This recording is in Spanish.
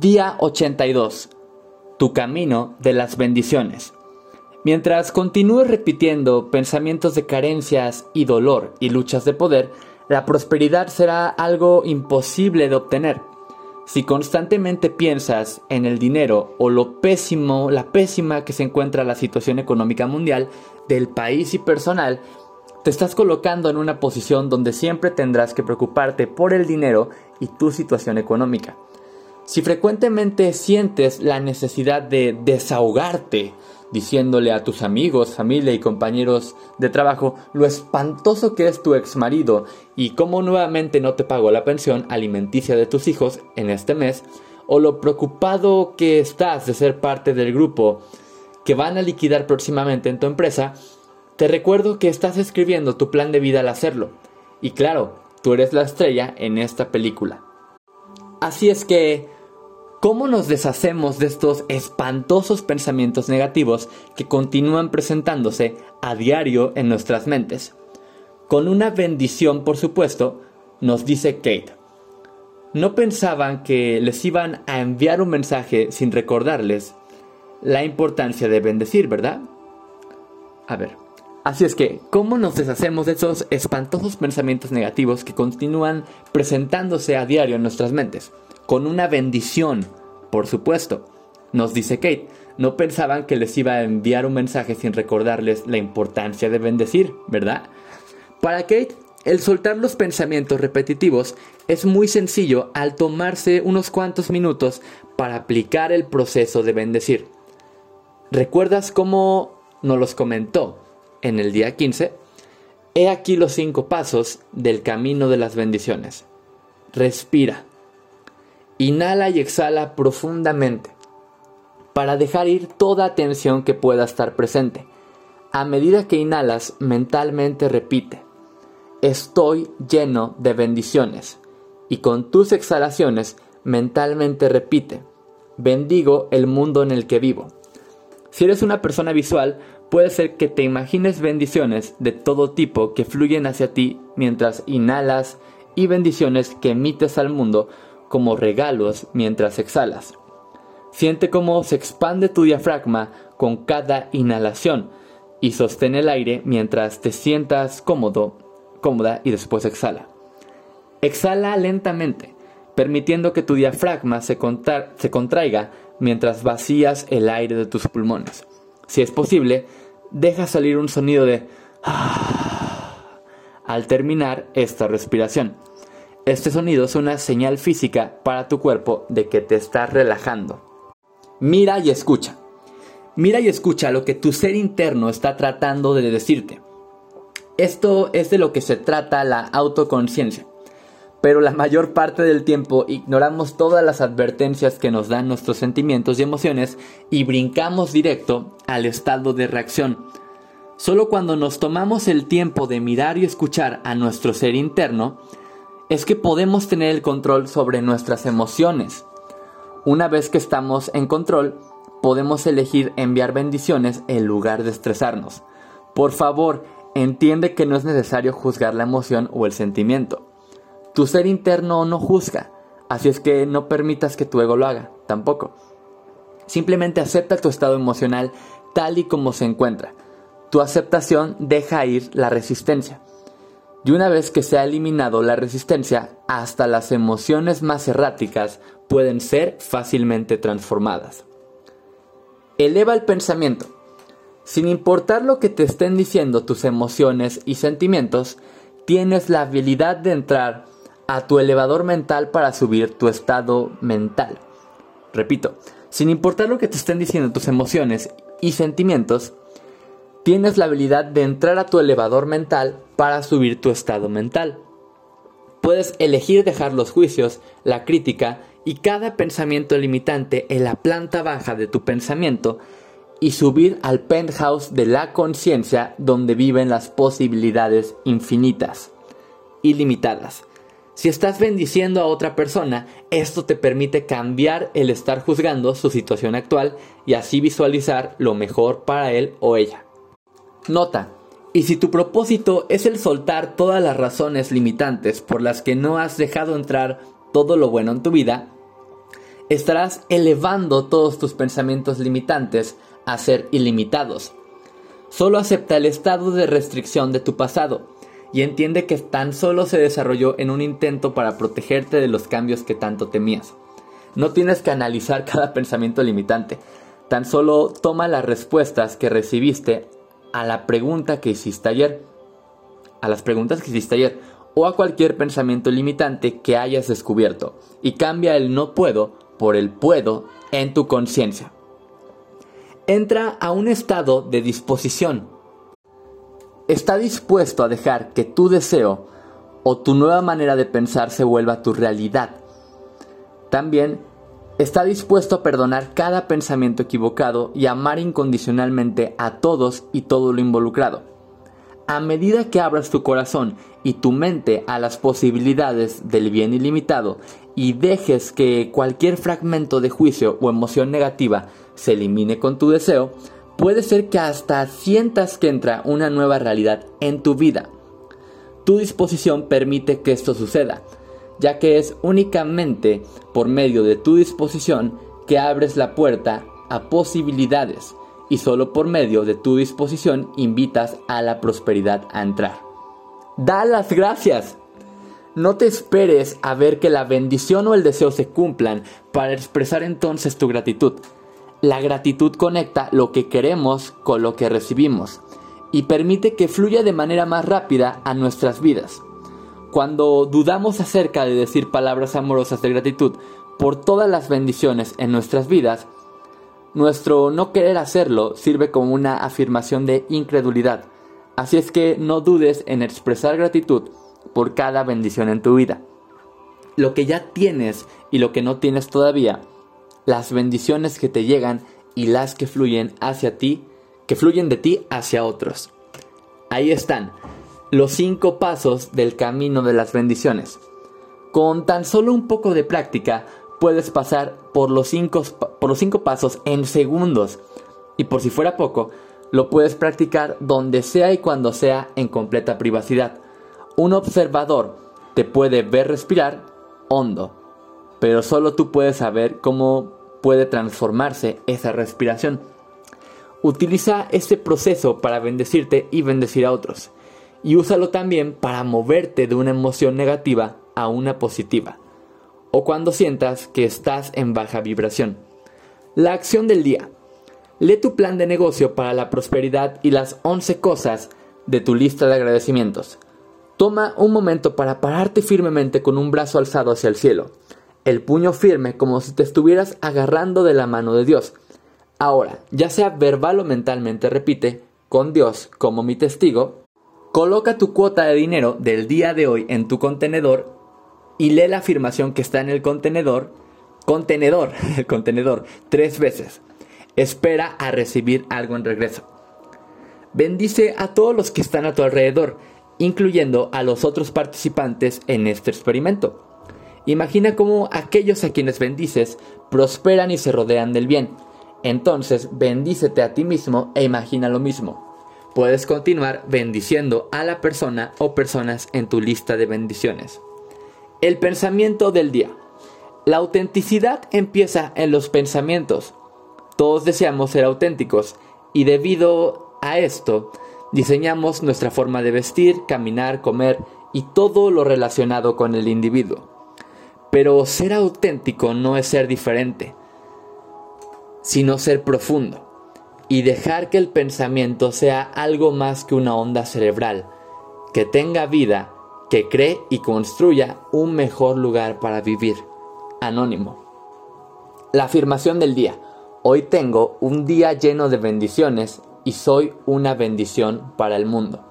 Día 82. Tu camino de las bendiciones. Mientras continúes repitiendo pensamientos de carencias y dolor y luchas de poder, la prosperidad será algo imposible de obtener. Si constantemente piensas en el dinero o lo pésimo, la pésima que se encuentra la situación económica mundial del país y personal, te estás colocando en una posición donde siempre tendrás que preocuparte por el dinero y tu situación económica. Si frecuentemente sientes la necesidad de desahogarte, diciéndole a tus amigos, familia y compañeros de trabajo lo espantoso que es tu ex marido y cómo nuevamente no te pagó la pensión alimenticia de tus hijos en este mes, o lo preocupado que estás de ser parte del grupo que van a liquidar próximamente en tu empresa, te recuerdo que estás escribiendo tu plan de vida al hacerlo. Y claro, tú eres la estrella en esta película. Así es que ¿Cómo nos deshacemos de estos espantosos pensamientos negativos que continúan presentándose a diario en nuestras mentes? Con una bendición, por supuesto, nos dice Kate. No pensaban que les iban a enviar un mensaje sin recordarles la importancia de bendecir, ¿verdad? A ver, así es que, ¿cómo nos deshacemos de esos espantosos pensamientos negativos que continúan presentándose a diario en nuestras mentes? con una bendición, por supuesto. Nos dice Kate, no pensaban que les iba a enviar un mensaje sin recordarles la importancia de bendecir, ¿verdad? Para Kate, el soltar los pensamientos repetitivos es muy sencillo al tomarse unos cuantos minutos para aplicar el proceso de bendecir. ¿Recuerdas cómo nos los comentó en el día 15? He aquí los cinco pasos del camino de las bendiciones. Respira. Inhala y exhala profundamente para dejar ir toda tensión que pueda estar presente. A medida que inhalas, mentalmente repite, estoy lleno de bendiciones. Y con tus exhalaciones, mentalmente repite, bendigo el mundo en el que vivo. Si eres una persona visual, puede ser que te imagines bendiciones de todo tipo que fluyen hacia ti mientras inhalas y bendiciones que emites al mundo como regalos mientras exhalas. Siente cómo se expande tu diafragma con cada inhalación y sostén el aire mientras te sientas cómodo, cómoda y después exhala. Exhala lentamente, permitiendo que tu diafragma se, contraiga mientras vacías el aire de tus pulmones. Si es posible, deja salir un sonido de al terminar esta respiración. Este sonido es una señal física para tu cuerpo de que te estás relajando. Mira y escucha. Mira y escucha lo que tu ser interno está tratando de decirte. Esto es de lo que se trata la autoconciencia. Pero la mayor parte del tiempo ignoramos todas las advertencias que nos dan nuestros sentimientos y emociones y brincamos directo al estado de reacción. Solo cuando nos tomamos el tiempo de mirar y escuchar a nuestro ser interno, es que podemos tener el control sobre nuestras emociones. Una vez que estamos en control, podemos elegir enviar bendiciones en lugar de estresarnos. Por favor, entiende que no es necesario juzgar la emoción o el sentimiento. Tu ser interno no juzga, así es que no permitas que tu ego lo haga, tampoco. Simplemente acepta tu estado emocional tal y como se encuentra. Tu aceptación deja ir la resistencia. Y una vez que se ha eliminado la resistencia, hasta las emociones más erráticas pueden ser fácilmente transformadas. Eleva el pensamiento. Sin importar lo que te estén diciendo tus emociones y sentimientos, tienes la habilidad de entrar a tu elevador mental para subir tu estado mental. Repito, sin importar lo que te estén diciendo tus emociones y sentimientos, tienes la habilidad de entrar a tu elevador mental para subir tu estado mental. Puedes elegir dejar los juicios, la crítica y cada pensamiento limitante en la planta baja de tu pensamiento y subir al penthouse de la conciencia donde viven las posibilidades infinitas, ilimitadas. Si estás bendiciendo a otra persona, esto te permite cambiar el estar juzgando su situación actual y así visualizar lo mejor para él o ella. Nota. Y si tu propósito es el soltar todas las razones limitantes por las que no has dejado entrar todo lo bueno en tu vida, estarás elevando todos tus pensamientos limitantes a ser ilimitados. Solo acepta el estado de restricción de tu pasado y entiende que tan solo se desarrolló en un intento para protegerte de los cambios que tanto temías. No tienes que analizar cada pensamiento limitante, tan solo toma las respuestas que recibiste a la pregunta que hiciste ayer, a las preguntas que hiciste ayer, o a cualquier pensamiento limitante que hayas descubierto, y cambia el no puedo por el puedo en tu conciencia. Entra a un estado de disposición. Está dispuesto a dejar que tu deseo o tu nueva manera de pensar se vuelva tu realidad. También está dispuesto a perdonar cada pensamiento equivocado y amar incondicionalmente a todos y todo lo involucrado. A medida que abras tu corazón y tu mente a las posibilidades del bien ilimitado y dejes que cualquier fragmento de juicio o emoción negativa se elimine con tu deseo, puede ser que hasta sientas que entra una nueva realidad en tu vida. Tu disposición permite que esto suceda, ya que es únicamente por medio de tu disposición que abres la puerta a posibilidades y solo por medio de tu disposición invitas a la prosperidad a entrar. Da las gracias. No te esperes a ver que la bendición o el deseo se cumplan para expresar entonces tu gratitud. La gratitud conecta lo que queremos con lo que recibimos y permite que fluya de manera más rápida a nuestras vidas. Cuando dudamos acerca de decir palabras amorosas de gratitud por todas las bendiciones en nuestras vidas, nuestro no querer hacerlo sirve como una afirmación de incredulidad. Así es que no dudes en expresar gratitud por cada bendición en tu vida. Lo que ya tienes y lo que no tienes todavía, las bendiciones que te llegan y las que fluyen hacia ti, que fluyen de ti hacia otros. Ahí están, los cinco pasos del camino de las bendiciones. Con tan solo un poco de práctica puedes pasar por los cinco, por los cinco pasos en segundos. Y por si fuera poco, lo puedes practicar donde sea y cuando sea en completa privacidad. Un observador te puede ver respirar hondo, pero solo tú puedes saber cómo puede transformarse esa respiración. Utiliza este proceso para bendecirte y bendecir a otros y úsalo también para moverte de una emoción negativa a una positiva, o cuando sientas que estás en baja vibración. La acción del día. Lee tu plan de negocio para la prosperidad y las 11 cosas de tu lista de agradecimientos. Toma un momento para pararte firmemente con un brazo alzado hacia el cielo, el puño firme como si te estuvieras agarrando de la mano de Dios. Ahora, ya sea verbal o mentalmente, repite, con Dios como mi testigo, Coloca tu cuota de dinero del día de hoy en tu contenedor y lee la afirmación que está en el contenedor, contenedor, el contenedor, tres veces. Espera a recibir algo en regreso. Bendice a todos los que están a tu alrededor, incluyendo a los otros participantes en este experimento. Imagina cómo aquellos a quienes bendices prosperan y se rodean del bien. Entonces, bendícete a ti mismo e imagina lo mismo puedes continuar bendiciendo a la persona o personas en tu lista de bendiciones. El pensamiento del día. La autenticidad empieza en los pensamientos. Todos deseamos ser auténticos y debido a esto diseñamos nuestra forma de vestir, caminar, comer y todo lo relacionado con el individuo. Pero ser auténtico no es ser diferente, sino ser profundo y dejar que el pensamiento sea algo más que una onda cerebral, que tenga vida, que cree y construya un mejor lugar para vivir. Anónimo. La afirmación del día. Hoy tengo un día lleno de bendiciones y soy una bendición para el mundo.